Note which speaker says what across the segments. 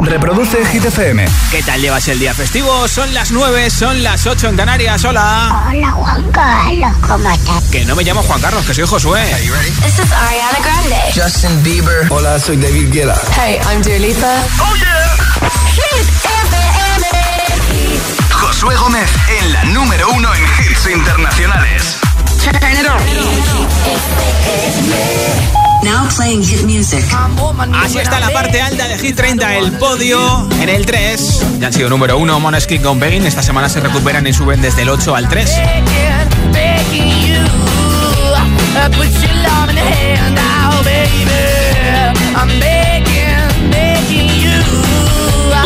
Speaker 1: Reproduce Hit FM.
Speaker 2: ¿Qué tal llevas el día festivo? Son las 9, son las 8 en Canarias.
Speaker 3: Hola. Hola, Juan Carlos. ¿Cómo estás?
Speaker 2: Que no me llamo Juan Carlos, que soy Josué.
Speaker 4: This is Ariana Grande.
Speaker 5: Justin Bieber.
Speaker 6: Hola, soy David Guetta.
Speaker 4: Hey, I'm Dua Lipa.
Speaker 1: Oh yeah. Hit FM. Josué Gómez en la número uno en hits internacionales.
Speaker 7: Now playing hit music.
Speaker 2: Así está la parte alta de Hit 30, el podio en el 3. Ya han sido número 1 Moneskin con Begging. Esta semana se recuperan y suben desde el 8 al 3.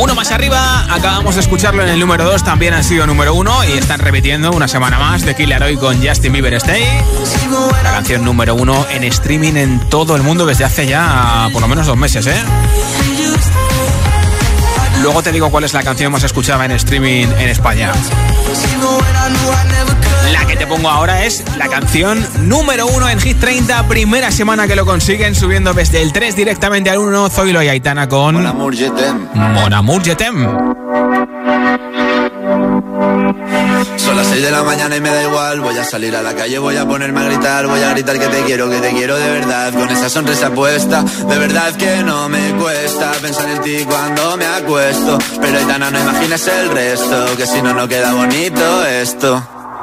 Speaker 2: Uno más arriba, acabamos de escucharlo en el número 2, también han sido número 1 y están repitiendo una semana más de Killer Hoy con Justin Bieber Stay. La canción número 1 en streaming en todo el mundo desde hace ya por lo menos dos meses, ¿eh? Luego te digo cuál es la canción más escuchada en streaming en España. La que te pongo ahora es la canción número uno en Hit 30, primera semana que lo consiguen, subiendo desde el 3 directamente al 1, Zoilo y Aitana con...
Speaker 8: Mon Amour Jetem.
Speaker 2: Mon Amour Jetem.
Speaker 8: Son las 6 de la mañana y me da igual. Voy a salir a la calle, voy a ponerme a gritar. Voy a gritar que te quiero, que te quiero de verdad. Con esa sonrisa puesta, de verdad que no me cuesta pensar en ti cuando me acuesto. Pero Aitana, no imagines el resto, que si no, no queda bonito esto.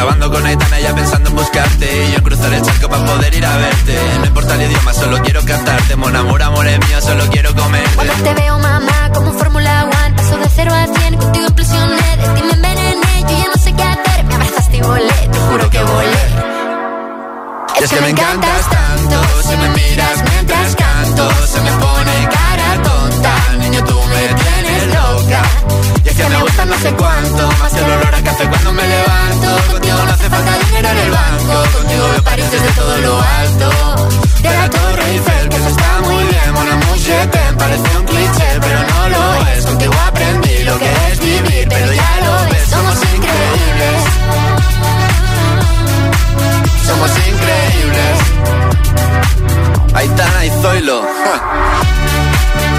Speaker 8: Grabando con Aitana ya pensando en buscarte. Y yo en cruzar el charco para poder ir a verte. No importa el idioma, solo quiero cantarte. Mon amor, amor es mío, solo quiero comer.
Speaker 9: Cuando te veo, mamá, como Fórmula One. Paso de cero a cien, contigo implosioné. De ti me envenené, yo ya no sé qué hacer. Me abrazaste y volé, te juro que volé.
Speaker 8: Es que me encantas tanto, si me miras mientras canto, se me pone que me gusta no sé cuánto, más el olor a café cuando me levanto. Contigo no hace falta dinero en el banco, contigo veo París desde todo lo alto. De la Torre Eiffel, que eso está muy bien, mon amour, je parece un cliché, pero no lo es. Contigo aprendí lo que es vivir, pero ya lo ves, somos increíbles. Somos increíbles. Aitana y Zoilo.
Speaker 9: Son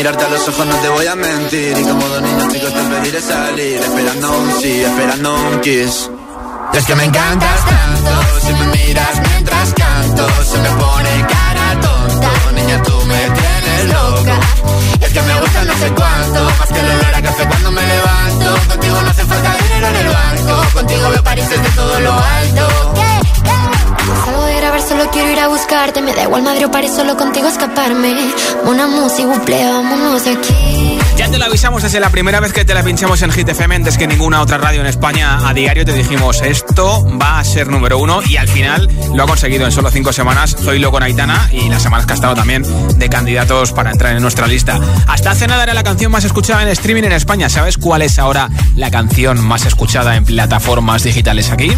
Speaker 8: mirarte a los ojos, no te voy a mentir. Y como dos niños chicos te pediré salir, esperando un sí, esperando un kiss. Es que me encantas tanto,
Speaker 9: buscarte. Me da igual Madrid o París, solo contigo escaparme. Una música, buple, vámonos de aquí.
Speaker 2: Ya te lo avisamos desde la primera vez que te la pinchamos en Hit FM, antes que ninguna otra radio en España a diario te dijimos esto va a ser número uno y al final lo ha conseguido en solo cinco semanas. Zoilo con Aitana y las semanas que ha estado también de candidatos para entrar en nuestra lista. Hasta hace nada era la canción más escuchada en streaming en España. ¿Sabes cuál es ahora la canción más escuchada en plataformas digitales aquí?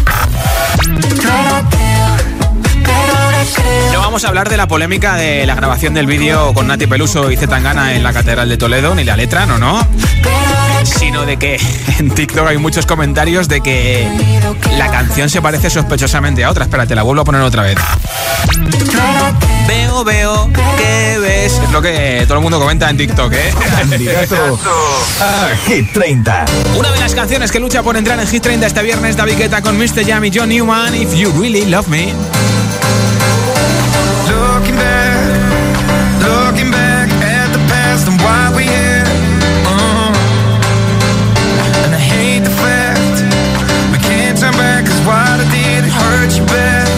Speaker 2: No vamos a hablar de la polémica de la grabación del vídeo con Nati Peluso y Zetangana en la Catedral de Toledo, ni la letra, no, no. Sino de que en TikTok hay muchos comentarios de que la canción se parece sospechosamente a otra. Espérate, la vuelvo a poner otra vez. Veo, veo, ¿qué ves? Es lo que todo el mundo comenta en TikTok, ¿eh?
Speaker 1: Hit 30.
Speaker 2: Una de las canciones que lucha por entrar en Hit 30 este viernes, David Guetta con Mr. Jam John Newman, If You Really Love Me.
Speaker 5: hurt you bad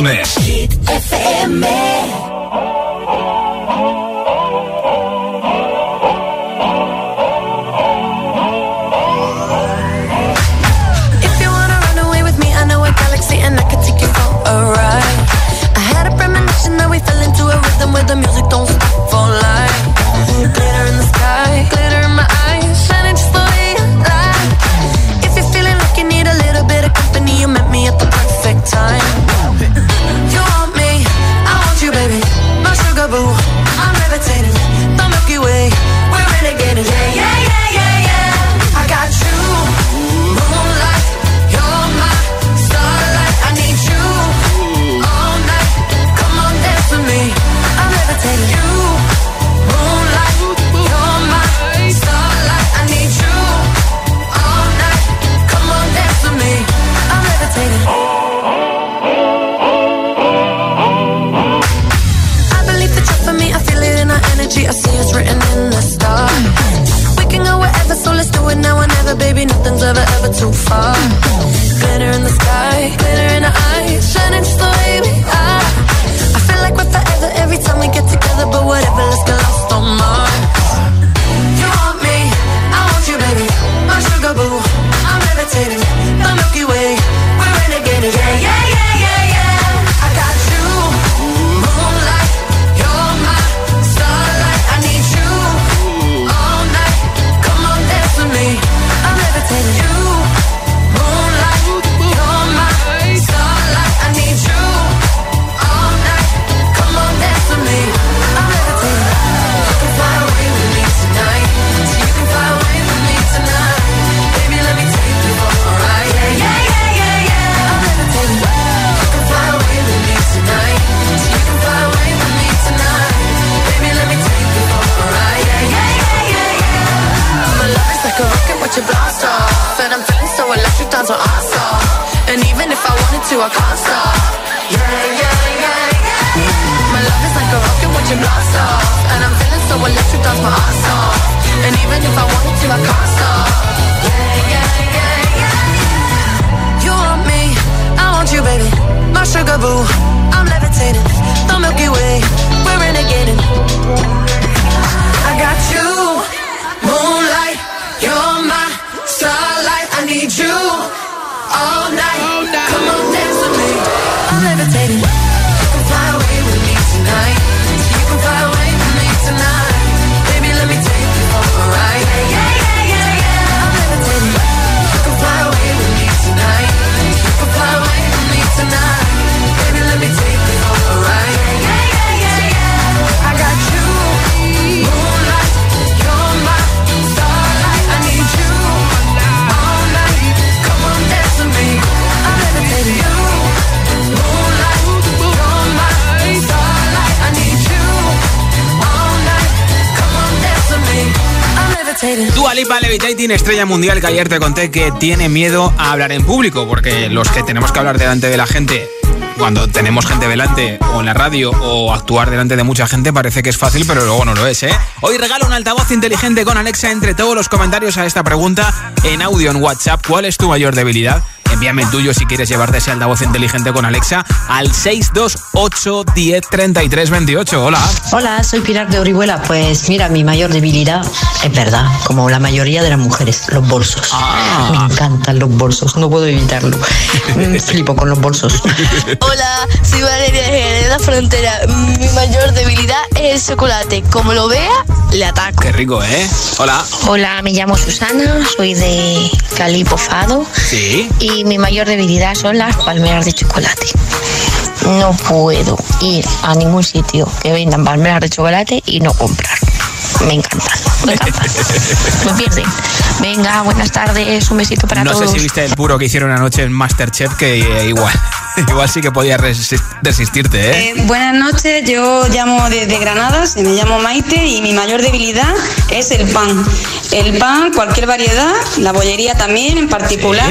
Speaker 5: Gómez. Hit FM.
Speaker 2: Dua Lipa Levitating, estrella mundial que ayer te conté que tiene miedo a hablar en público, porque los que tenemos que hablar delante de la gente, cuando tenemos gente delante, o en la radio, o actuar delante de mucha gente, parece que es fácil, pero luego no lo es, ¿eh? Hoy regalo un altavoz inteligente con Alexa entre todos los comentarios a esta pregunta en audio en WhatsApp. ¿Cuál es tu mayor debilidad? Envíame el tuyo si quieres llevarte ese altavoz inteligente con Alexa al 628 10 33 28. Hola.
Speaker 6: Hola, soy Pilar de Orihuela. Pues mira, mi mayor debilidad es verdad, como la mayoría de las mujeres, los bolsos.
Speaker 2: Ah.
Speaker 6: Me encantan los bolsos, no puedo evitarlo. Mm, Flipo con los bolsos.
Speaker 7: Hola, soy Valeria de la Frontera. Mi mayor debilidad es el chocolate. Como lo vea, le ataco.
Speaker 2: Qué rico, ¿eh? Hola.
Speaker 10: Hola, me llamo Susana, soy de Calipofado
Speaker 2: Sí.
Speaker 10: y mi mayor debilidad son las palmeras de chocolate. No puedo ir a ningún sitio que vendan palmeras de chocolate y no comprar. Me encantan, me encantan. Me pierden. Venga, buenas tardes, un besito para
Speaker 2: no
Speaker 10: todos.
Speaker 2: sé si viste el puro que hicieron anoche en Masterchef, que eh, igual, igual sí que podías resistirte, ¿eh?
Speaker 11: Eh, buenas noches, yo llamo desde Granada, se me llamo Maite y mi mayor debilidad es el pan. El pan, cualquier variedad, la bollería también en particular.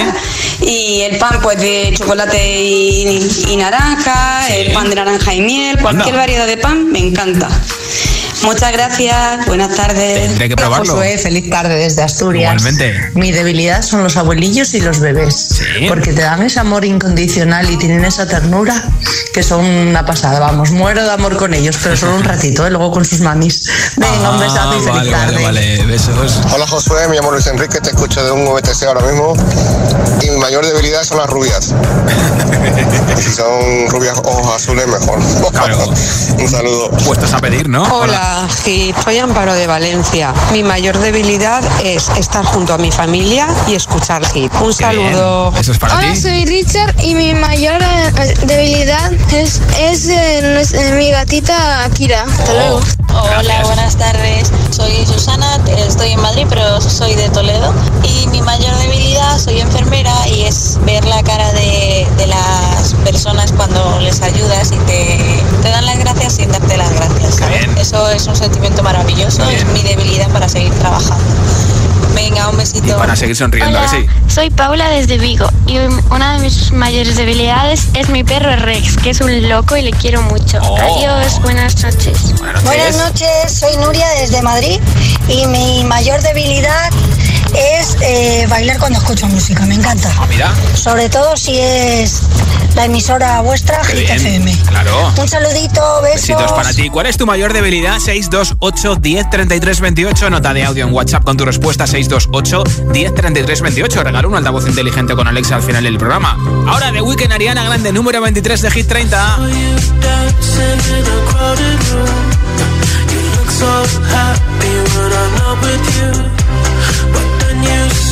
Speaker 11: Y el pan pues de chocolate y, y naranja, el pan de naranja y miel, cualquier
Speaker 2: Anda.
Speaker 11: variedad de pan me encanta. Muchas gracias, buenas tardes.
Speaker 2: Tendré que probarlo.
Speaker 12: Josué, feliz tarde desde Asturias.
Speaker 2: Igualmente.
Speaker 12: Mi debilidad son los abuelillos y los bebés. Porque te dan ese amor incondicional y tienen esa ternura que son una pasada. Vamos, muero de amor con ellos, pero solo un ratito, ¿eh? luego con sus mamis. Venga, un besazo y feliz
Speaker 2: Ah, vale,
Speaker 12: tarde.
Speaker 2: vale, vale, besos.
Speaker 13: Hola Josué, me llamo Luis Enrique, te escucho de un VTC ahora mismo y mi mayor debilidad son las rubias. y si son rubias ojos azules, mejor. un saludo.
Speaker 2: Puestos a pedir, ¿no?
Speaker 14: Hola, Hit. Soy Amparo de Valencia. Mi mayor debilidad es estar junto a mi familia y escuchar Hit. Un saludo.
Speaker 2: Eso es para
Speaker 15: Hola,
Speaker 2: ti.
Speaker 15: soy Richard y mi mayor eh, debilidad es, es eh, eh, mi gatita Akira. Hasta luego.
Speaker 16: Hola, buenas tardes. Soy Susana, estoy en Madrid, pero soy de Toledo. Y mi mayor debilidad, soy enfermera y es ver la cara de, de las personas cuando les ayudas y te, te dan las gracias sin darte las gracias. Eso es un sentimiento maravilloso, es mi debilidad para seguir trabajando. Venga, un besito.
Speaker 2: Para seguir sonriendo, ¿a que sí?
Speaker 17: Soy Paula desde Vigo y una de mis mayores debilidades es mi perro Rex, que es un loco y le quiero mucho.
Speaker 2: Oh.
Speaker 17: Adiós, buenas noches.
Speaker 18: Buenas noches, soy Nuria desde Madrid y mi mayor debilidad es eh, bailar cuando escucho música, me encanta.
Speaker 2: Ah, mira.
Speaker 18: Sobre todo si es la emisora vuestra, Hit FM.
Speaker 2: Claro.
Speaker 18: Un saludito, besos.
Speaker 2: Besitos para ti. ¿Cuál es tu mayor debilidad? 628 10 33 28. Nota de audio en WhatsApp con tu respuesta 628 10 33 28. Regalo un altavoz inteligente con Alexa al final del programa. Ahora de Weekend Ariana Grande, número 23 de Hit 30.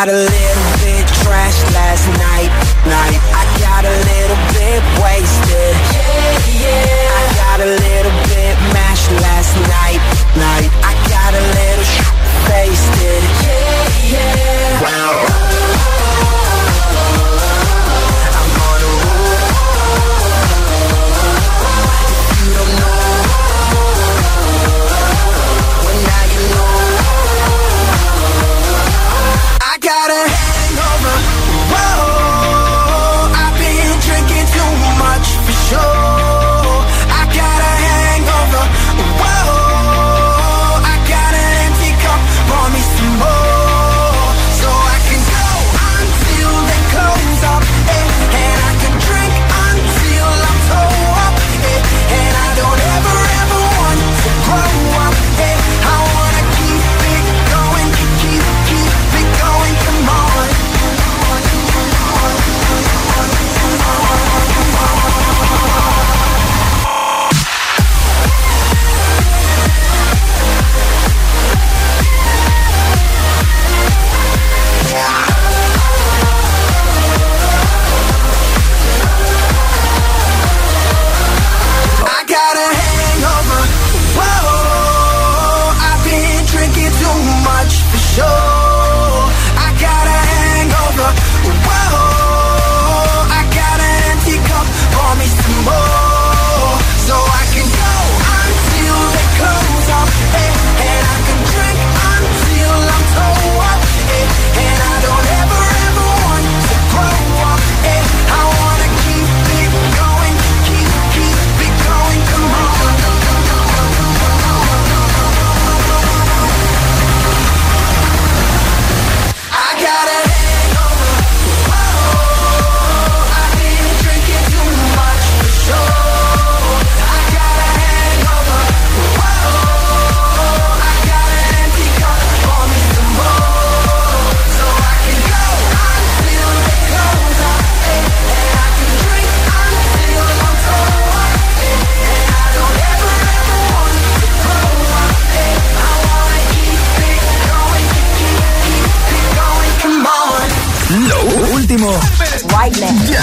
Speaker 5: gotta live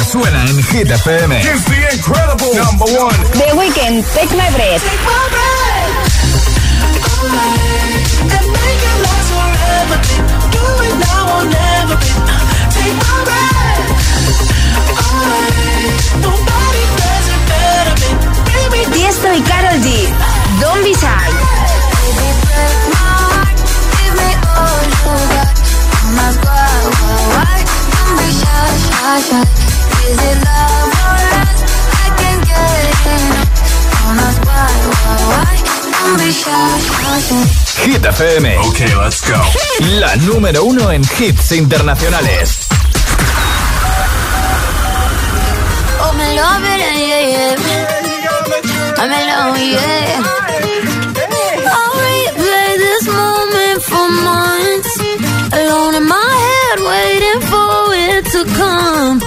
Speaker 5: suena en Hit FM.
Speaker 19: It's the incredible number one.
Speaker 4: The Weekend, Take My Breath. Take my breath.
Speaker 19: And make it last forever. Do it now or never. Take my breath. Nobody does it better. Baby.
Speaker 4: Y Carol G. Don't be shy. My oh Don't be shy.
Speaker 5: Hit FM. Let's go. La número uno en hits internacionales.
Speaker 9: Alone in my head, waiting for it to come.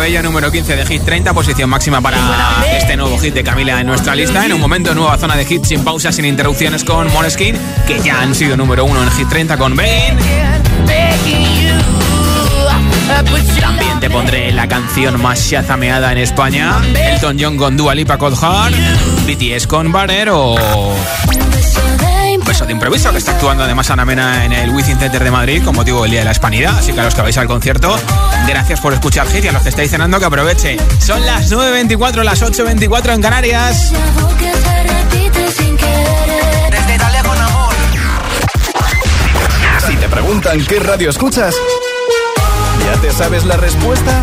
Speaker 2: Cabello, número 15 de Hit 30, posición máxima para este nuevo hit de Camila en nuestra lista. En un momento, nueva zona de hits sin pausas, sin interrupciones con Moneskin, que ya han sido número 1 en Hit 30 con Bane. También te pondré la canción más shazameada en España, Elton John con Dua Lipa Cold Heart, BTS con Barrer o de improviso que está actuando además Ana Mena en el Within Center de Madrid con motivo del Día de la Hispanidad. Así que a los que vais al concierto, gracias por escuchar Hit y a los que estáis cenando que aproveche. Son las 9.24, las 8.24 en Canarias.
Speaker 20: Desde Italia con amor. Si te preguntan qué radio escuchas, ¿ya te sabes la respuesta?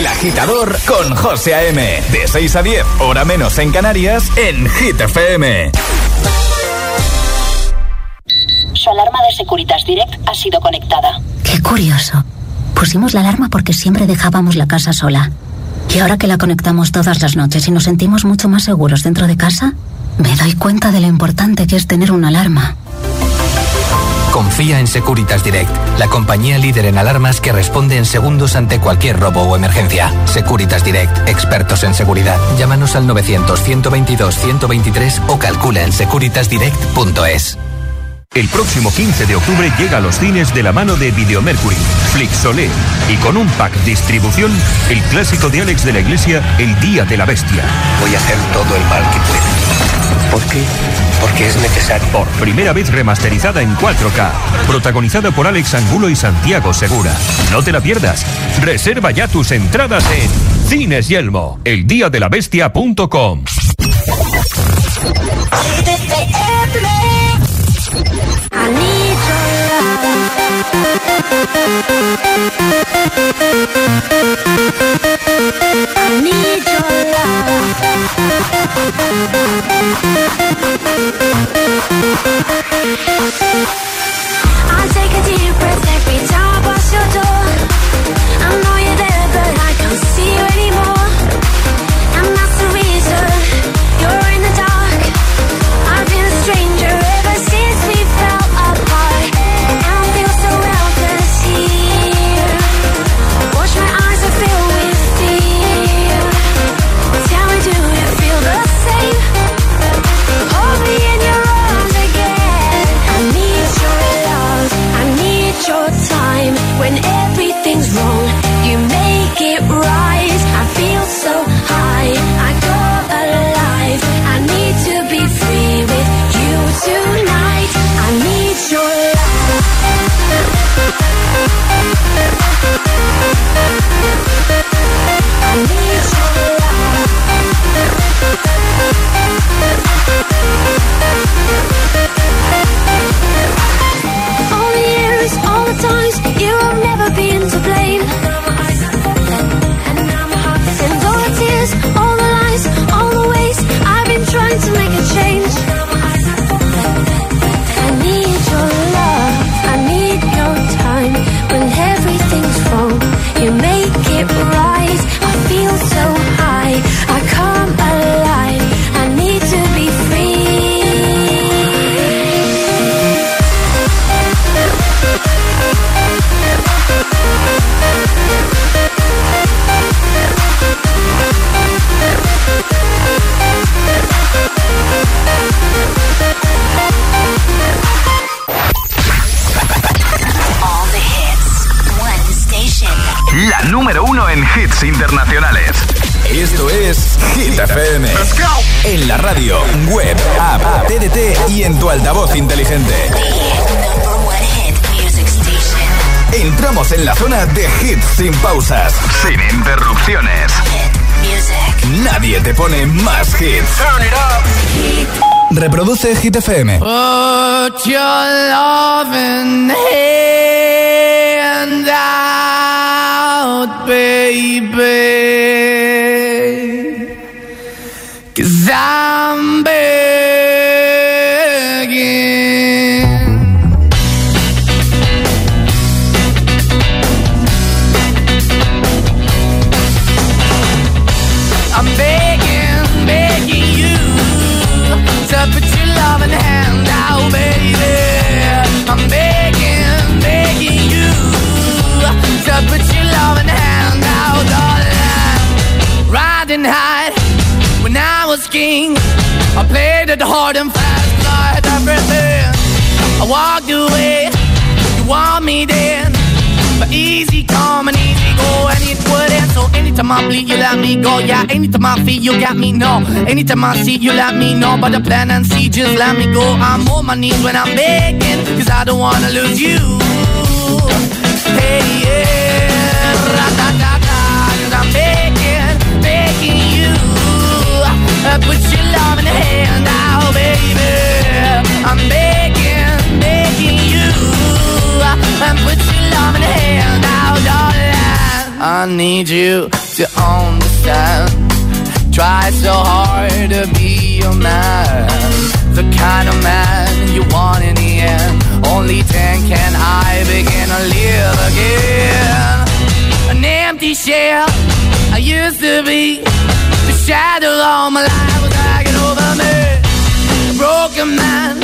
Speaker 20: El agitador con José A.M. De 6 a 10, hora menos en Canarias, en Hit FM.
Speaker 21: Su alarma de Securitas Direct ha sido conectada.
Speaker 22: Qué curioso. Pusimos la alarma porque siempre dejábamos la casa sola. Y ahora que la conectamos todas las noches y nos sentimos mucho más seguros dentro de casa, me doy cuenta de lo importante que es tener una alarma.
Speaker 23: Confía en Securitas Direct, la compañía líder en alarmas que responde en segundos ante cualquier robo o emergencia. Securitas Direct, expertos en seguridad. Llámanos al 900-122-123 o calcula en securitasdirect.es.
Speaker 24: El próximo 15 de octubre llega a los cines de la mano de Videomercury, Flixolé y con un pack distribución, el clásico de Alex de la Iglesia, El Día de la Bestia.
Speaker 25: Voy a hacer todo el mal que pueda. ¿Por qué? Porque es necesario.
Speaker 24: Por primera vez remasterizada en 4K, protagonizada por Alex Angulo y Santiago Segura. No te la pierdas. Reserva ya tus entradas en Cines Yelmo, eldiadelabestia.com.
Speaker 9: I need I need joy I need to love I take a
Speaker 20: deep breath pone más hits.
Speaker 1: Reproduce Hit FM.
Speaker 26: Put your loving hand it hard and fast, I had everything. I walked away, you want me then. But easy come and easy go, and it wouldn't. So anytime I bleed, you let me go. Yeah, anytime I feel, you got me, no. Anytime I see, you let me know. But the plan and see, just let me go. I'm on my knees when I'm begging, cause I don't wanna lose you. Hey, yeah, ra-da-da-da, cause I'm begging, begging you. Uh, put your love in hand now, baby. I'm begging, begging you. Uh, put your love in the hand now, darling. I need you to understand. Try so hard to be a man, the kind of man you want in the end. Only then can I begin to live again. An empty shell I used to be shadow all my life was hanging over me. A broken man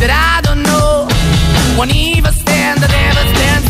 Speaker 26: that I don't know. Won't even stand, that never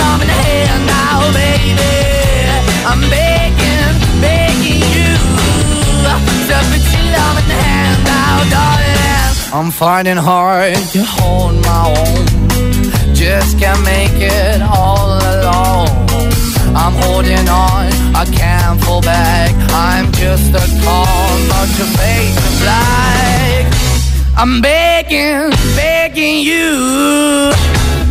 Speaker 26: love in the hand now, baby. I'm begging, begging you put your love in the hand now, darling. I'm finding hard to hold my own, just can't make it all alone. I'm holding on, I can't fall back. I'm just a call, but your face black. I'm begging, begging you,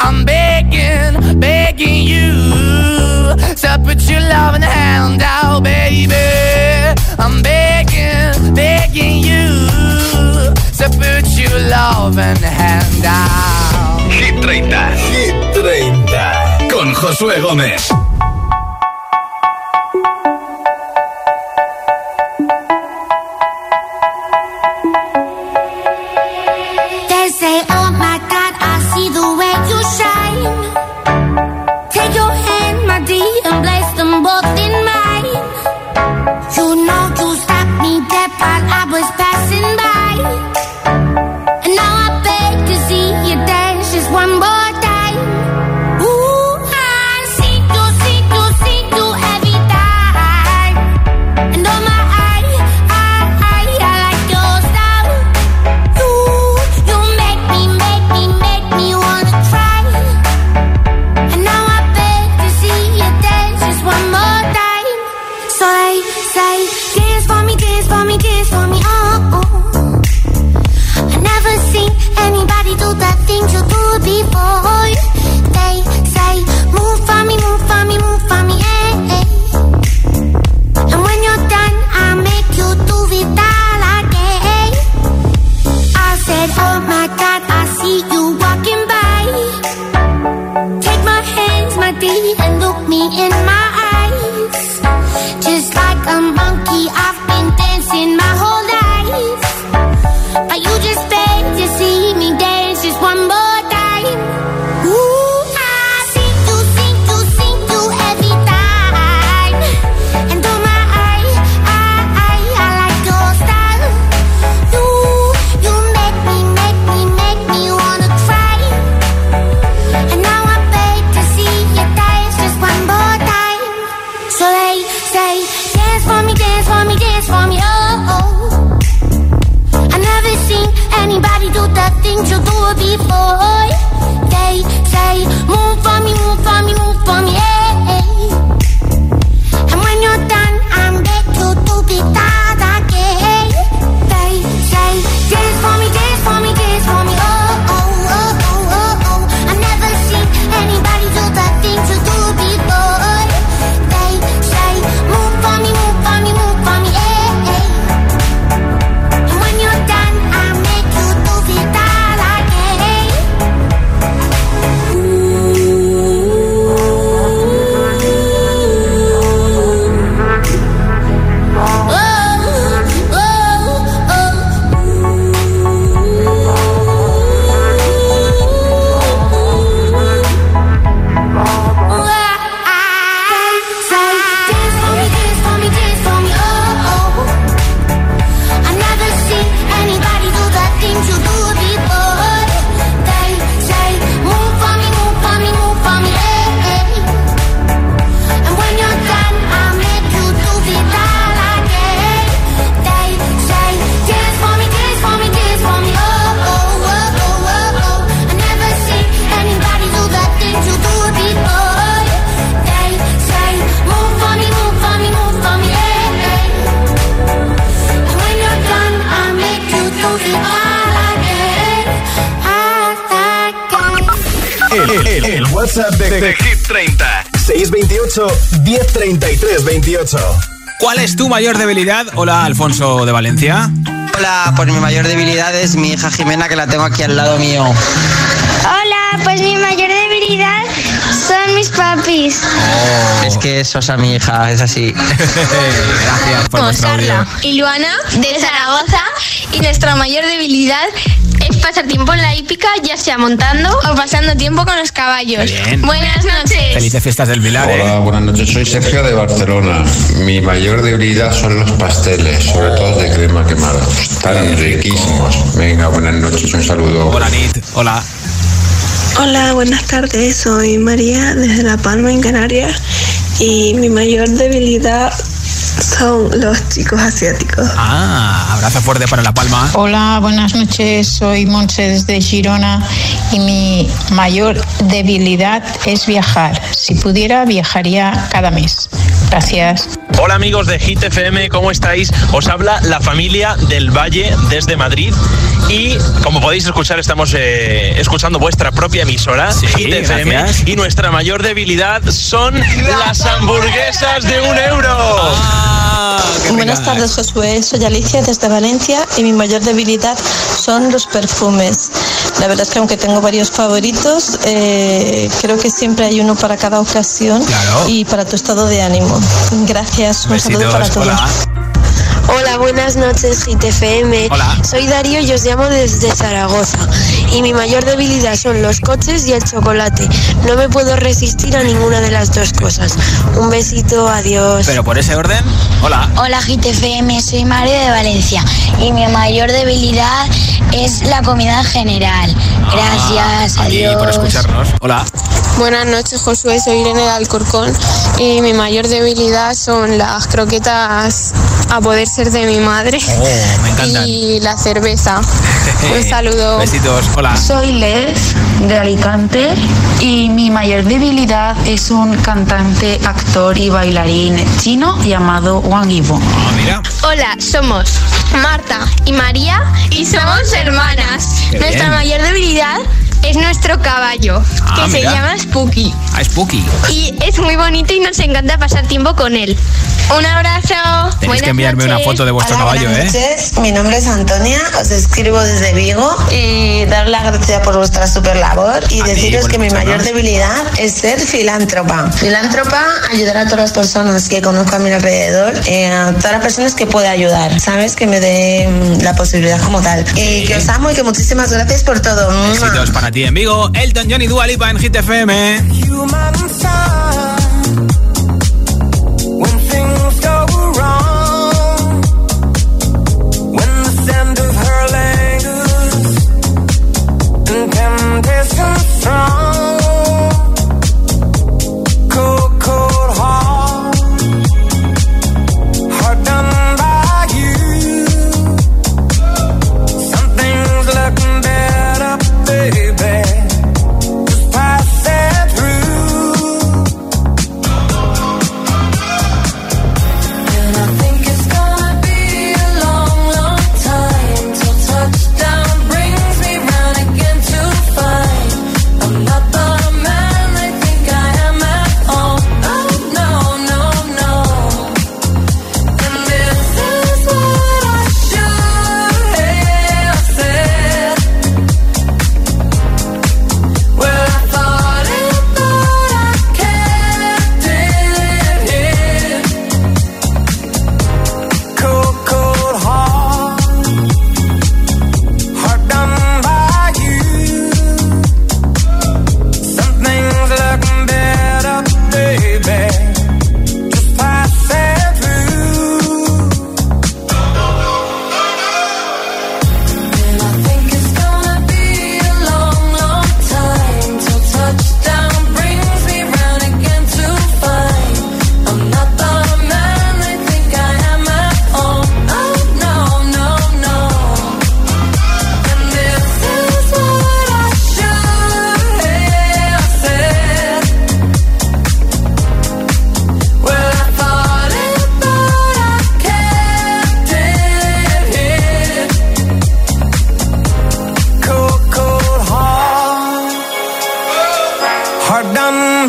Speaker 26: I'm begging, begging you to put your loving hand out, baby. I'm begging, begging you to put your loving hand out.
Speaker 1: Hit 30. Hit 30. Con Josué Gómez.
Speaker 20: 628 1033 28
Speaker 2: ¿Cuál es tu mayor debilidad? Hola, Alfonso de Valencia.
Speaker 27: Hola, pues mi mayor debilidad es mi hija Jimena, que la tengo aquí al lado mío.
Speaker 15: Hola, pues mi mayor debilidad son mis papis.
Speaker 27: Es que eso es a mi hija, es así.
Speaker 2: Gracias por audio.
Speaker 7: y Luana de Zaragoza y nuestra mayor debilidad es pasar tiempo en la hípica, ya sea montando o pasando tiempo con los caballos.
Speaker 2: Bien.
Speaker 7: Buenas noches.
Speaker 2: Felices fiestas del Pilar, ¿eh?
Speaker 28: Hola, buenas noches. Soy Sergio de Barcelona. Mi mayor debilidad son los pasteles, sobre todo de crema quemada. Están riquísimos. Venga, buenas noches. Un saludo.
Speaker 2: Hola, Nit. Hola.
Speaker 10: Hola, buenas tardes. Soy María desde La Palma, en Canarias. Y mi mayor debilidad son los chicos asiáticos.
Speaker 2: Ah, abrazo fuerte para La Palma.
Speaker 29: Hola, buenas noches. Soy Monse desde Girona y mi mayor debilidad es viajar. Si pudiera, viajaría cada mes. Gracias.
Speaker 24: Hola amigos de Hit FM, ¿cómo estáis? Os habla la familia del Valle desde Madrid y como podéis escuchar estamos eh, escuchando vuestra propia emisora, Hit FM,
Speaker 2: gracias.
Speaker 24: y nuestra mayor debilidad son las hamburguesas de un euro.
Speaker 10: Buenas tardes, Josué. Soy Alicia desde Valencia y mi mayor debilidad son los perfumes. La verdad es que aunque tengo varios favoritos, eh, creo que siempre hay uno para cada ocasión y para tu estado de ánimo. Gracias, un saludo para todos.
Speaker 15: Hola, buenas noches, GTFM.
Speaker 2: Hola.
Speaker 15: Soy Darío y os llamo desde Zaragoza. Y mi mayor debilidad son los coches y el chocolate. No me puedo resistir a ninguna de las dos cosas. Un besito, adiós.
Speaker 2: Pero por ese orden, hola.
Speaker 30: Hola GTFM, soy Mario de Valencia y mi mayor debilidad es la comida en general. Gracias,
Speaker 2: Ah,
Speaker 30: adiós.
Speaker 2: por escucharnos. Hola.
Speaker 31: Buenas noches, Josué. Soy Irene de Alcorcón y mi mayor debilidad son las croquetas a poder ser de mi madre
Speaker 2: Oh, me encantan.
Speaker 31: y la cerveza. Un saludo.
Speaker 2: Besitos. Hola.
Speaker 32: Soy Les de Alicante y mi mayor debilidad es un cantante, actor y bailarín chino llamado Wang Yibo.
Speaker 2: Ah, mira.
Speaker 7: Hola, somos Marta y María y somos hermanas. Nuestra mayor debilidad es nuestro caballo,
Speaker 2: Ah,
Speaker 7: que se
Speaker 2: mira.
Speaker 7: llama Spooky.
Speaker 2: Ah, Spooky.
Speaker 7: Y es muy bonito y nos encanta pasar tiempo con él. Un abrazo.
Speaker 2: Tenéis
Speaker 7: Buenas
Speaker 2: que enviarme una
Speaker 7: noches.
Speaker 2: foto de vuestro
Speaker 10: Hola,
Speaker 2: caballo,
Speaker 10: buenas
Speaker 2: ¿eh?
Speaker 10: noches. Mi nombre es Antonia, os escribo desde Vigo y dar las gracias por vuestra super labor y
Speaker 2: A
Speaker 10: deciros
Speaker 2: por
Speaker 10: que mi mayor debilidad es ser filántropa. Filántropa, ayudar a todas las personas que conozco a mi alrededor, eh, a todas las personas que pueda ayudar, ¿sabes? Que me den la posibilidad como tal. Y que os amo y que muchísimas gracias por todo.
Speaker 2: Besitos para ti en. Elton John y Dua en Hit FM.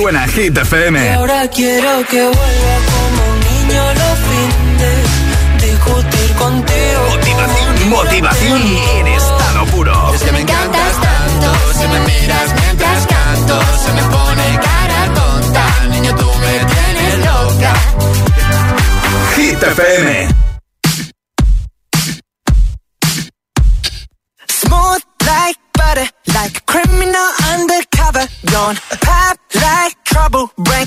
Speaker 20: Suena Hit FM.
Speaker 5: Y ahora quiero que vuelva como un niño los fines. Discutir contigo.
Speaker 20: Motivación, motivación en estado puro.
Speaker 5: Es que me encantas tanto. Si me miras mientras canto, se me pone cara tonta. Niño, tú me tienes loca.
Speaker 20: Hit FM.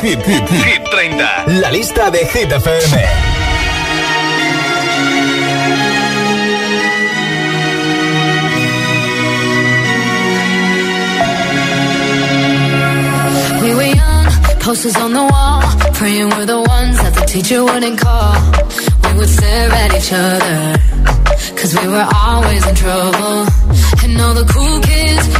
Speaker 20: Hit, hit, hit. La lista de Hit FM.
Speaker 1: We were young, posters on the wall, praying we're the ones that the teacher wouldn't call. We would stare at each other, cause we were always in trouble. And all the cool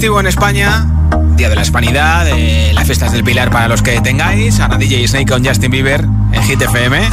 Speaker 5: Festivo en España, Día de la Hispanidad, de las fiestas del Pilar para los que tengáis. Ana DJ Snake con Justin Bieber en Hit FM.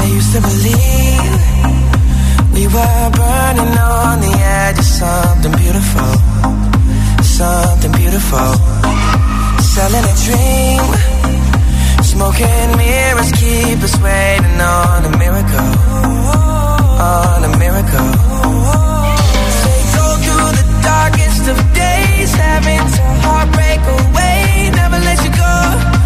Speaker 5: Darkest of days, having to heartbreak away. Never let you go,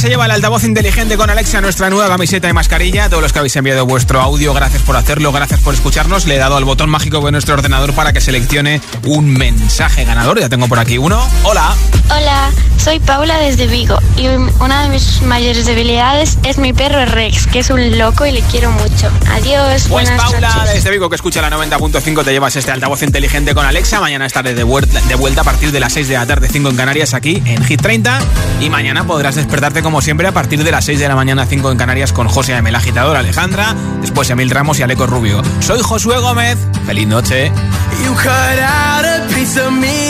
Speaker 5: se lleva el altavoz inteligente con Alexa, nuestra nueva camiseta y mascarilla. Todos los que habéis enviado vuestro audio, gracias por hacerlo, gracias por escucharnos. Le he dado al botón mágico de nuestro ordenador para que seleccione un mensaje ganador. Ya tengo por aquí uno. Hola.
Speaker 33: Hola, soy Paula desde Vigo y una de mis mayores debilidades es mi perro Rex, que es un loco y le quiero mucho. Adiós,
Speaker 5: Pues
Speaker 33: buenas
Speaker 5: Paula,
Speaker 33: noches.
Speaker 5: desde Vigo, que escucha la 90.5, te llevas este altavoz inteligente con Alexa. Mañana estaré de vuelta, de vuelta a partir de las 6 de la tarde, 5 en Canarias, aquí en Hit 30. Y mañana podrás despertarte, como siempre, a partir de las 6 de la mañana, 5 en Canarias, con José Amel Agitador, Alejandra, después Emil Ramos y Aleco Rubio. Soy Josué Gómez. Feliz noche.
Speaker 34: You cut out a piece of me,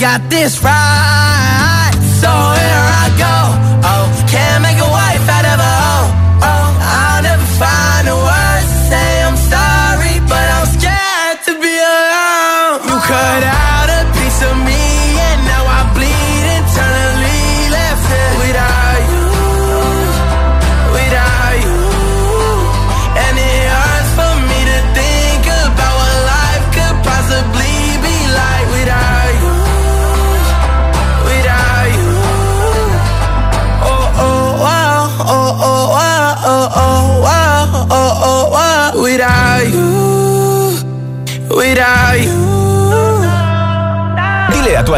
Speaker 34: got this right.